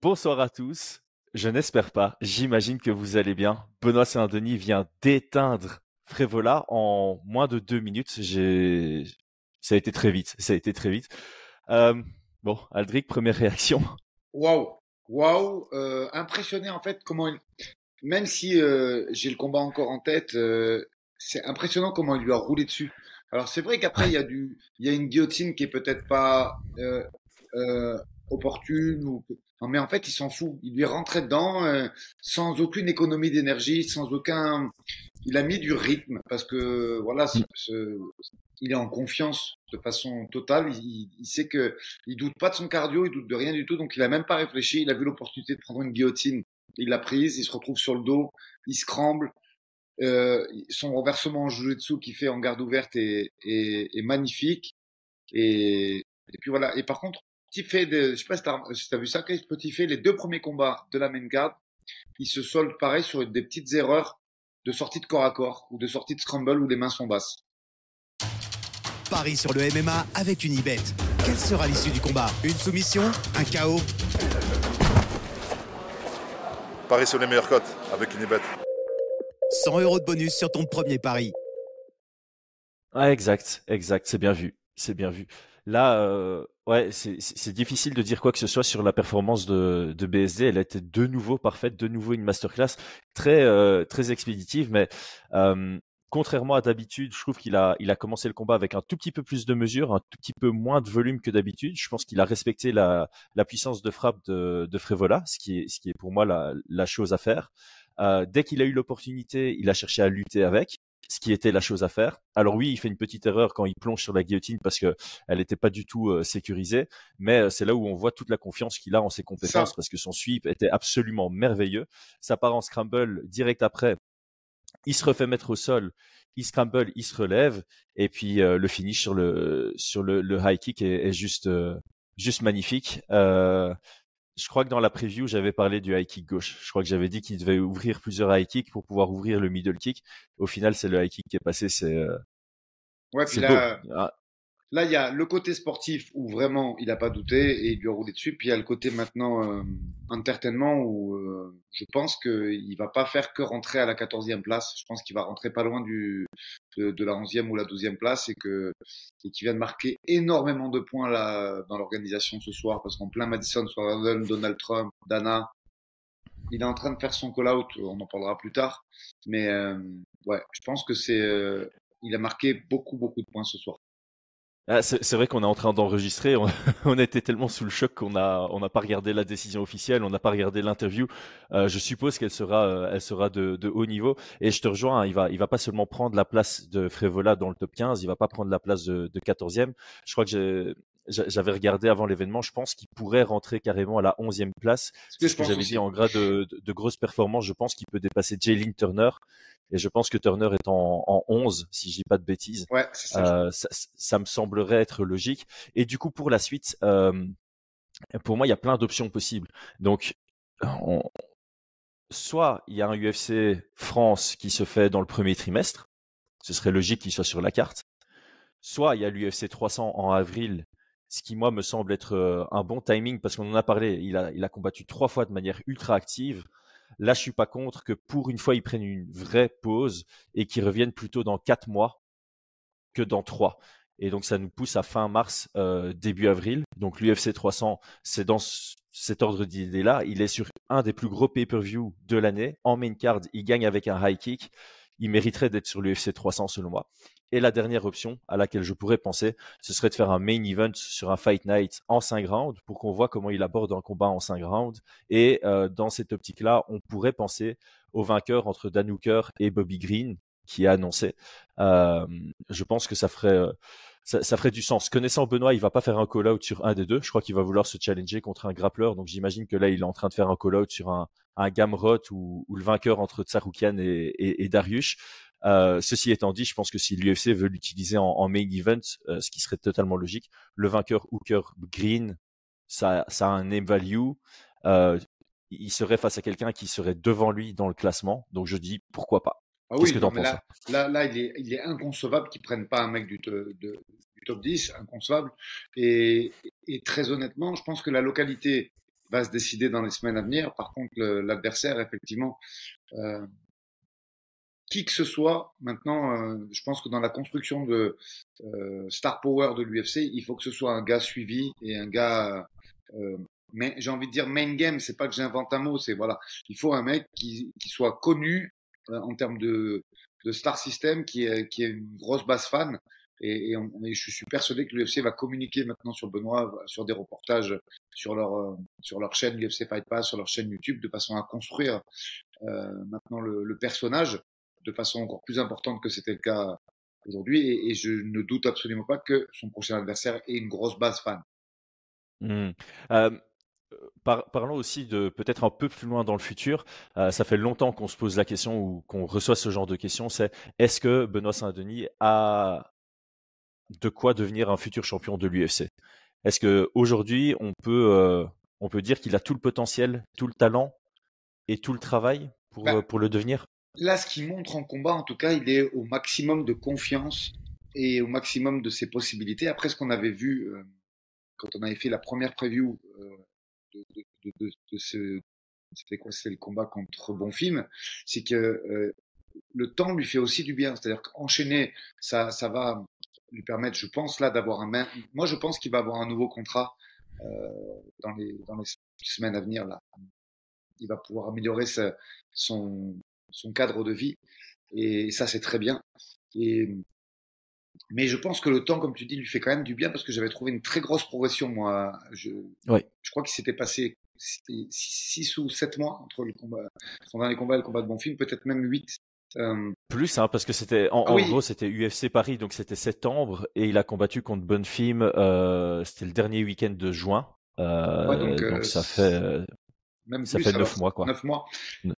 Bonsoir à tous. Je n'espère pas. J'imagine que vous allez bien. Benoît Saint-Denis vient d'éteindre Frévola en moins de deux minutes. Ça a été très vite. Ça très vite. Euh, bon, Aldric, première réaction. Waouh, waouh, euh, impressionné en fait comment il, même si euh, j'ai le combat encore en tête, c'est impressionnant comment il lui a roulé dessus. Alors c'est vrai qu'après il y a une guillotine qui est peut-être pas opportune ou mais en fait, il s'en fout. Il lui est rentré dedans euh, sans aucune économie d'énergie, sans aucun. Il a mis du rythme parce que voilà, mm. il est en confiance de façon totale. Il, il, sait que il doute pas de son cardio, il doute de rien du tout. Donc il a même pas réfléchi. Il a vu l'opportunité de prendre une guillotine. Il l'a prise. Il se retrouve sur le dos. Il se cramble. Euh, son renversement en jiu-jitsu qu'il fait en garde ouverte est, est, est magnifique. Et, et puis voilà. Et par contre, petit fait de, je sais pas si t'as, si vu ça, petit fait, les deux premiers combats de la main card, ils se soldent pareil sur des petites erreurs de sortie de corps à corps ou de sortie de scramble où les mains sont basses. Paris sur le MMA avec une ibet. Quelle sera l'issue du combat? Une soumission? Un chaos Paris sur les meilleures cotes avec une ibet. 100 euros de bonus sur ton premier pari. Ah, exact, exact, c'est bien vu, c'est bien vu. Là, euh, ouais, c'est difficile de dire quoi que ce soit sur la performance de, de BSD. Elle a été de nouveau parfaite, de nouveau une masterclass très euh, très expéditive, mais euh, contrairement à d'habitude, je trouve qu'il a, il a commencé le combat avec un tout petit peu plus de mesure, un tout petit peu moins de volume que d'habitude. Je pense qu'il a respecté la, la puissance de frappe de, de Frévola, ce qui est, ce qui est pour moi la, la chose à faire. Euh, dès qu'il a eu l'opportunité, il a cherché à lutter avec ce qui était la chose à faire. Alors oui, il fait une petite erreur quand il plonge sur la guillotine parce que elle n'était pas du tout euh, sécurisée, mais euh, c'est là où on voit toute la confiance qu'il a en ses compétences parce que son sweep était absolument merveilleux. Ça part en scramble direct après. Il se refait mettre au sol, il scramble, il se relève et puis euh, le finish sur le sur le, le high kick est, est juste juste magnifique. Euh, je crois que dans la preview, j'avais parlé du high kick gauche. Je crois que j'avais dit qu'il devait ouvrir plusieurs high kicks pour pouvoir ouvrir le middle kick. Au final, c'est le high kick qui est passé. C'est euh, ouais, puis là, ah. là, il y a le côté sportif où vraiment il n'a pas douté et il lui a roulé dessus. Puis il y a le côté maintenant euh, entertainment où euh, je pense qu'il va pas faire que rentrer à la 14e place. Je pense qu'il va rentrer pas loin du de, la 11e ou la 12e place et que et qu'il vient de marquer énormément de points là dans l'organisation ce soir parce qu'en plein Madison Square Donald Trump, Dana, il est en train de faire son call-out, on en parlera plus tard. Mais euh, ouais, je pense que c'est, euh, il a marqué beaucoup beaucoup de points ce soir. Ah, c'est vrai qu'on est en train d'enregistrer. On, on, était tellement sous le choc qu'on a on n'a pas regardé la décision officielle, on n'a pas regardé l'interview. Euh, je suppose qu'elle sera euh, elle sera de, de, haut niveau. Et je te rejoins. Hein, il va il va pas seulement prendre la place de Frévola dans le top 15, il va pas prendre la place de, de 14e. Je crois que j'avais regardé avant l'événement, je pense qu'il pourrait rentrer carrément à la 11e place. Ce que, j'avais dit en grade de, de, de grosses performances. Je pense qu'il peut dépasser Jalen Turner, et je pense que Turner est en, en 11, si je dis pas de bêtises. Ouais, ça. Euh, ça, ça. me semblerait être logique. Et du coup, pour la suite, euh, pour moi, il y a plein d'options possibles. Donc, on... soit il y a un UFC France qui se fait dans le premier trimestre. Ce serait logique qu'il soit sur la carte. Soit il y a l'UFC 300 en avril ce qui moi me semble être euh, un bon timing parce qu'on en a parlé. Il a, combattu trois fois de manière ultra active. Là, je suis pas contre que pour une fois, ils prennent une vraie pause et qu'ils reviennent plutôt dans quatre mois que dans trois. Et donc, ça nous pousse à fin mars, euh, début avril. Donc, l'UFC 300, c'est dans cet ordre d'idée-là. Il est sur un des plus gros pay-per-view de l'année. En main card, il gagne avec un high kick. Il mériterait d'être sur l'UFC 300 selon moi. Et la dernière option à laquelle je pourrais penser, ce serait de faire un main event sur un fight night en 5 rounds pour qu'on voit comment il aborde un combat en 5 rounds. Et euh, dans cette optique-là, on pourrait penser au vainqueur entre Dan Hooker et Bobby Green qui est annoncé. Euh, je pense que ça ferait ça, ferait du sens. Connaissant Benoît, il va pas faire un call-out sur un des deux. Je crois qu'il va vouloir se challenger contre un grappler. Donc j'imagine que là, il est en train de faire un call-out sur un, un Gamrot ou, ou le vainqueur entre Tsaroukian et, et, et Darius. Euh, ceci étant dit, je pense que si l'UFC veut l'utiliser en, main event, euh, ce qui serait totalement logique, le vainqueur Hooker Green, ça, ça a un name value. Euh, il serait face à quelqu'un qui serait devant lui dans le classement. Donc je dis pourquoi pas. Ah Qu'est-ce que tu en penses là, là, là, il est, il est inconcevable qu'ils prennent pas un mec du, de, du top 10, inconcevable. Et, et, très honnêtement, je pense que la localité va se décider dans les semaines à venir. Par contre, l'adversaire, effectivement, euh, qui que ce soit, maintenant, euh, je pense que dans la construction de euh, Star Power de l'UFC, il faut que ce soit un gars suivi et un gars. Euh, mais j'ai envie de dire main game, c'est pas que j'invente un mot, c'est voilà, il faut un mec qui, qui soit connu euh, en termes de, de star system, qui est, qui est une grosse base fan. Et, et, on, et je suis persuadé que l'UFC va communiquer maintenant sur Benoît, sur des reportages sur leur euh, sur leur chaîne l'UFC Fight Pass, sur leur chaîne YouTube, de façon à construire euh, maintenant le, le personnage de façon encore plus importante que c'était le cas aujourd'hui. Et, et, je ne doute absolument pas que son prochain adversaire ait une grosse base fan. Mmh. Euh, par, parlons aussi de peut-être un peu plus loin dans le futur. Euh, ça fait longtemps qu'on se pose la question ou qu'on reçoit ce genre de questions. C'est est-ce que Benoît Saint-Denis a de quoi devenir un futur champion de l'UFC Est-ce que aujourd'hui on peut euh, on peut dire qu'il a tout le potentiel, tout le talent et tout le travail pour Bah, pour le devenir? Là, ce qu'il montre en combat, en tout cas, il est au maximum de confiance et au maximum de ses possibilités. Après ce qu'on avait vu euh, quand on avait fait la première preview euh, de, de, de, de, ce, c'était quoi, c'était le combat contre Bonfim, c'est que euh, le temps lui fait aussi du bien. C'est-à-dire qu'enchaîner, ça, ça va lui permettre, je pense là, d'avoir un. Moi, je pense qu'il va avoir un nouveau contrat euh, dans les dans les semaines à venir là. Il va pouvoir améliorer sa, son son cadre de vie et ça c'est très bien. Et mais je pense que le temps, comme tu dis, lui fait quand même du bien parce que j'avais trouvé une très grosse progression, moi. Je, Oui. je crois qu'il s'était passé 6 ou 7 mois entre le combat, son dernier combat et le combat de Bonfim, peut-être même 8. Euh, Plus, hein, parce que c'était en, Ah en oui. gros c'était UFC Paris, donc c'était septembre et il a combattu contre Bonfim. Euh, c'était le dernier week-end de juin. Euh, Ouais, donc, donc, euh, ça fait même ça plus, fait alors, neuf mois quoi. 9 mois.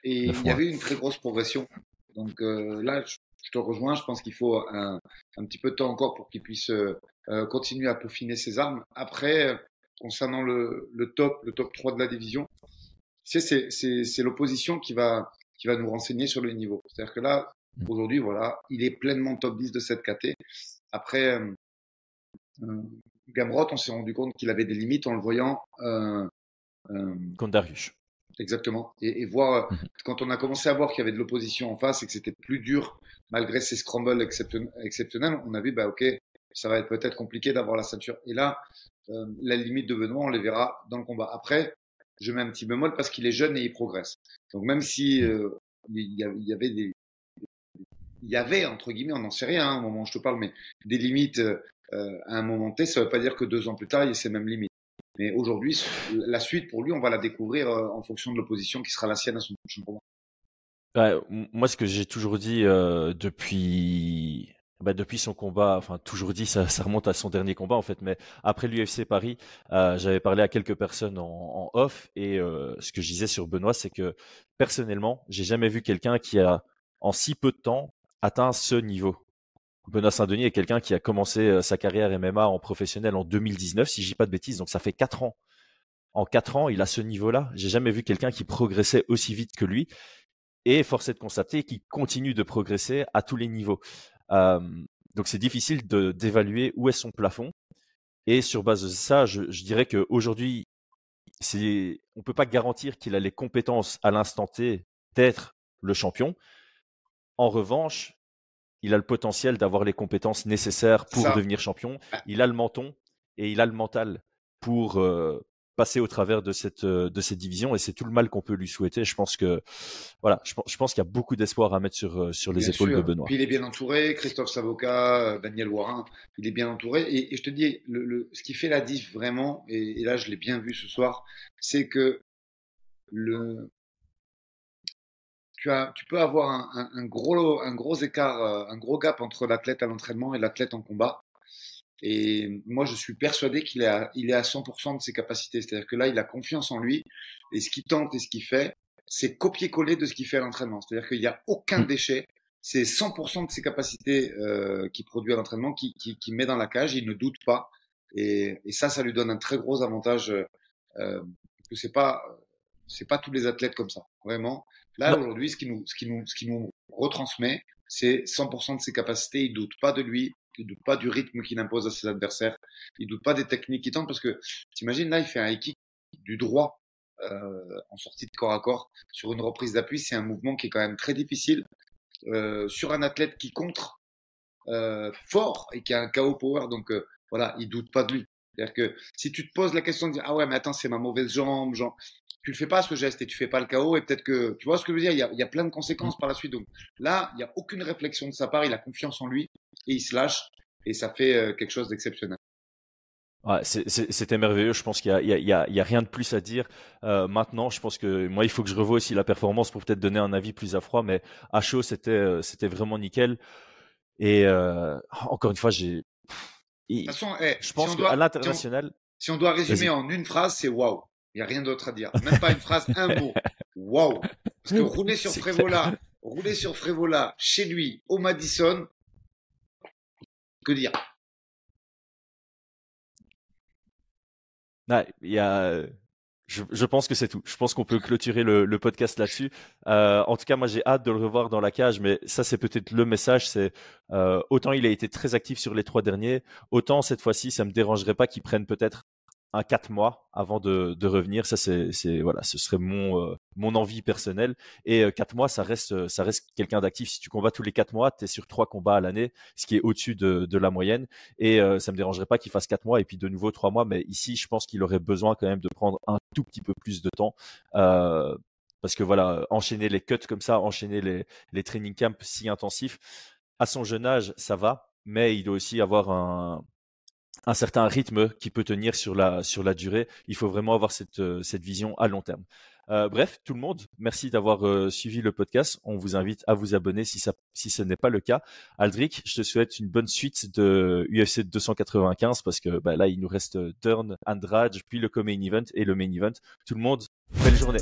Et il y mois. avait une très grosse progression. Donc euh, là, je, je te rejoins. Je pense qu'il faut un, un petit peu de temps encore pour qu'il puisse euh, euh, continuer à peaufiner ses armes. Après, concernant le, le top, le top 3 de la division, c'est l'opposition qui va qui va nous renseigner sur le niveau. C'est-à-dire que là, Mm. aujourd'hui, voilà, il est pleinement top 10 de cette KT. Après, euh, euh, Gamrot, on s'est rendu compte qu'il avait des limites en le voyant. Euh, euh, Contre Darius. Exactement. Et, et voir, euh, Mhm. quand on a commencé à voir qu'il y avait de l'opposition en face et que c'était plus dur, malgré ces scrambles exception- exceptionnels, on a vu, bah, ok, ça va être peut-être compliqué d'avoir la ceinture. Et là, euh, la limite de Benoît, on les verra dans le combat. Après, je mets un petit bémol parce qu'il est jeune et il progresse. Donc même si euh, il y, avait des, il y avait entre guillemets, on n'en sait rien hein, au moment où je te parle, mais des limites euh, à un moment T, ça ne veut pas dire que deux ans plus tard, il y a ces mêmes limites. Mais aujourd'hui, la suite pour lui, on va la découvrir euh, en fonction de l'opposition qui sera la sienne à son prochain combat. Moi, ce que j'ai toujours dit euh, depuis, bah, depuis son combat, enfin toujours dit, ça, remonte à son dernier combat en fait, mais après l'UFC Paris, euh, j'avais parlé à quelques personnes en, off et ce que je disais sur Benoît, c'est que personnellement, j'ai jamais vu quelqu'un qui a en si peu de temps atteint ce niveau. Benoît Saint-Denis est quelqu'un qui a commencé euh, sa carrière MMA en professionnel en 2019, si je dis pas de bêtises, donc ça fait quatre ans. En quatre ans, il a ce niveau-là. J'ai jamais vu quelqu'un qui progressait aussi vite que lui. Et force est de constater qu'il continue de progresser à tous les niveaux. Euh, donc c'est difficile d'évaluer où est son plafond. Et sur base de ça, je, je dirais qu'aujourd'hui, on peut pas garantir qu'il a les compétences à l'instant T d'être le champion. En revanche, il a le potentiel d'avoir les compétences nécessaires pour Ça. devenir champion. Il a le menton et il a le mental pour euh, passer au travers de cette euh, de cette division et c'est tout le mal qu'on peut lui souhaiter. Je pense que voilà, je, pense- je pense qu'il y a beaucoup d'espoir à mettre sur euh, sur les Bien épaules sûr. de Benoît. Puis il est bien entouré, Christophe Savoca, Daniel Warin, il est bien entouré. Et, et je te dis, le, le- ce qui fait la diff vraiment, et, et là je l'ai bien vu ce soir, c'est que le, tu, as, tu peux avoir un, un- un gros, un gros écart, euh, un gros gap entre l'athlète à l'entraînement et l'athlète en combat. Et moi, je suis persuadé qu'il est à, il est à 100% de ses capacités. C'est-à-dire que là, il a confiance en lui. Et ce qu'il tente et ce qu'il fait, c'est copier-coller de ce qu'il fait à l'entraînement. C'est-à-dire qu'il n'y a aucun Mm. déchet. C'est 100% de ses capacités euh, qu'il produit à l'entraînement, qu'il qui, qui met dans la cage. Il ne doute pas. Et, et ça, ça lui donne un très gros avantage. Euh, que c'est pas, c'est pas tous les athlètes comme ça. Vraiment. Là, Non. aujourd'hui, ce qui nous, ce qui nous, ce qui nous retransmet, c'est 100% de ses capacités. Il doute pas de lui. Il doute pas du rythme qu'il impose à ses adversaires. Il doute pas des techniques qu'il tente parce que, t'imagines, là, il fait un kick du droit. euh, en sortie de corps à corps sur une reprise d'appui. C'est un mouvement qui est quand même très difficile euh, sur un athlète qui contre euh, fort et qui a un KO power. Donc euh, voilà, il doute pas de lui. C'est-à-dire que si tu te poses la question de dire ah ouais mais attends c'est ma mauvaise jambe, genre tu le fais pas ce geste et tu fais pas le KO et peut-être que tu vois ce que je veux dire? Il y a, il y a plein de conséquences par la suite. Donc là il y a aucune réflexion de sa part. Il a confiance en lui et il se lâche et ça fait euh, quelque chose d'exceptionnel. Ouais, c'était merveilleux. Je pense qu'il y, y, y, y a, rien de plus à dire. Euh, maintenant, je pense que moi, il faut que je revoie aussi la performance pour peut-être donner un avis plus à froid. Mais à chaud, c'était euh, c'était vraiment nickel. Et euh, encore une fois, j'ai. Eh, je pense si qu'à l'international. Si on doit résumer en une phrase, c'est waouh. Il n'y a rien d'autre à dire. Même pas une phrase, un mot. Waouh. Parce que rouler sur Frévola, rouler sur Frévola, chez lui, au Madison, que dire? Y a. Je, je pense que c'est tout. Je pense qu'on peut clôturer le, le podcast là-dessus. Euh, en tout cas, moi, j'ai hâte de le revoir dans la cage, mais ça, c'est peut-être le message. C'est euh, autant il a été très actif sur les trois derniers, autant cette fois-ci, ça me dérangerait pas qu'il prenne peut-être un quatre mois avant de, de revenir. Ça, c'est, voilà, ce serait mon euh, mon envie personnelle. Et euh, quatre mois, ça reste ça reste quelqu'un d'actif. Si tu combats tous les quatre mois, tu es sur trois combats à l'année, ce qui est au-dessus de, de la moyenne. Et euh, ça me dérangerait pas qu'il fasse quatre mois et puis de nouveau trois mois. Mais ici, je pense qu'il aurait besoin quand même de prendre un tout petit peu plus de temps. Euh, parce que voilà, enchaîner les cuts comme ça, enchaîner les, les training camps si intensifs, à son jeune âge, ça va, mais il doit aussi avoir un, un certain rythme qui peut tenir sur la, sur la durée. Il faut vraiment avoir cette, euh, cette vision à long terme. Euh, bref, tout le monde, merci d'avoir euh, suivi le podcast. On vous invite à vous abonner si, ça, si ce n'est pas le cas. Aldric, je te souhaite une bonne suite de UFC 295 parce que bah, là, il nous reste Turn, Andrade, puis le co-main event et le main event. Tout le monde, belle journée.